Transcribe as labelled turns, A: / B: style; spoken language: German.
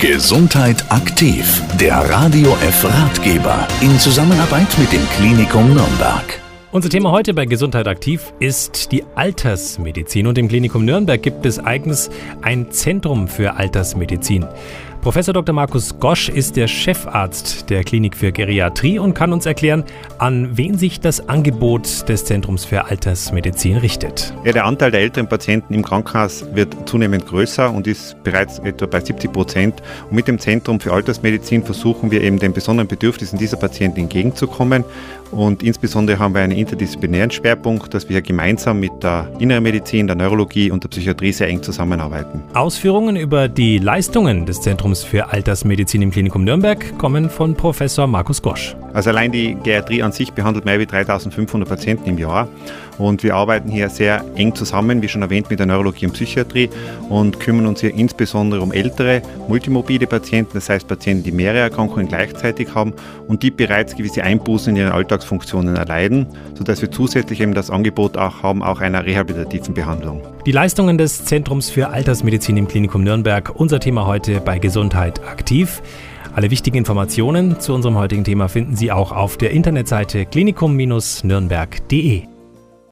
A: Gesundheit aktiv, der Radio F Ratgeber in Zusammenarbeit mit dem Klinikum Nürnberg.
B: Unser Thema heute bei Gesundheit aktiv ist die Altersmedizin und im Klinikum Nürnberg gibt es eigens ein Zentrum für Altersmedizin. Professor Dr. Markus Gosch ist der Chefarzt der Klinik für Geriatrie und kann uns erklären, an wen sich das Angebot des Zentrums für Altersmedizin richtet.
C: Ja, der Anteil der älteren Patienten im Krankenhaus wird zunehmend größer und ist bereits etwa bei 70 Prozent. Und mit dem Zentrum für Altersmedizin versuchen wir eben den besonderen Bedürfnissen dieser Patienten entgegenzukommen. Und insbesondere haben wir einen interdisziplinären Schwerpunkt, dass wir gemeinsam mit der Inneren Medizin, der Neurologie und der Psychiatrie sehr eng zusammenarbeiten.
B: Ausführungen über die Leistungen des Zentrums Zentrums für Altersmedizin im Klinikum Nürnberg kommen von Professor Markus Gosch.
C: Also allein die Geriatrie an sich behandelt mehr als 3500 Patienten im Jahr und wir arbeiten hier sehr eng zusammen, wie schon erwähnt, mit der Neurologie und Psychiatrie und kümmern uns hier insbesondere um ältere, multimobile Patienten, das heißt Patienten, die mehrere Erkrankungen gleichzeitig haben und die bereits gewisse Einbußen in ihren Alltagsfunktionen erleiden, sodass wir zusätzlich eben das Angebot auch haben, auch einer rehabilitativen Behandlung.
B: Die Leistungen des Zentrums für Altersmedizin im Klinikum Nürnberg, unser Thema heute bei Gesundheit aktiv. Alle wichtigen Informationen zu unserem heutigen Thema finden Sie auch auf der Internetseite klinikum-nürnberg.de.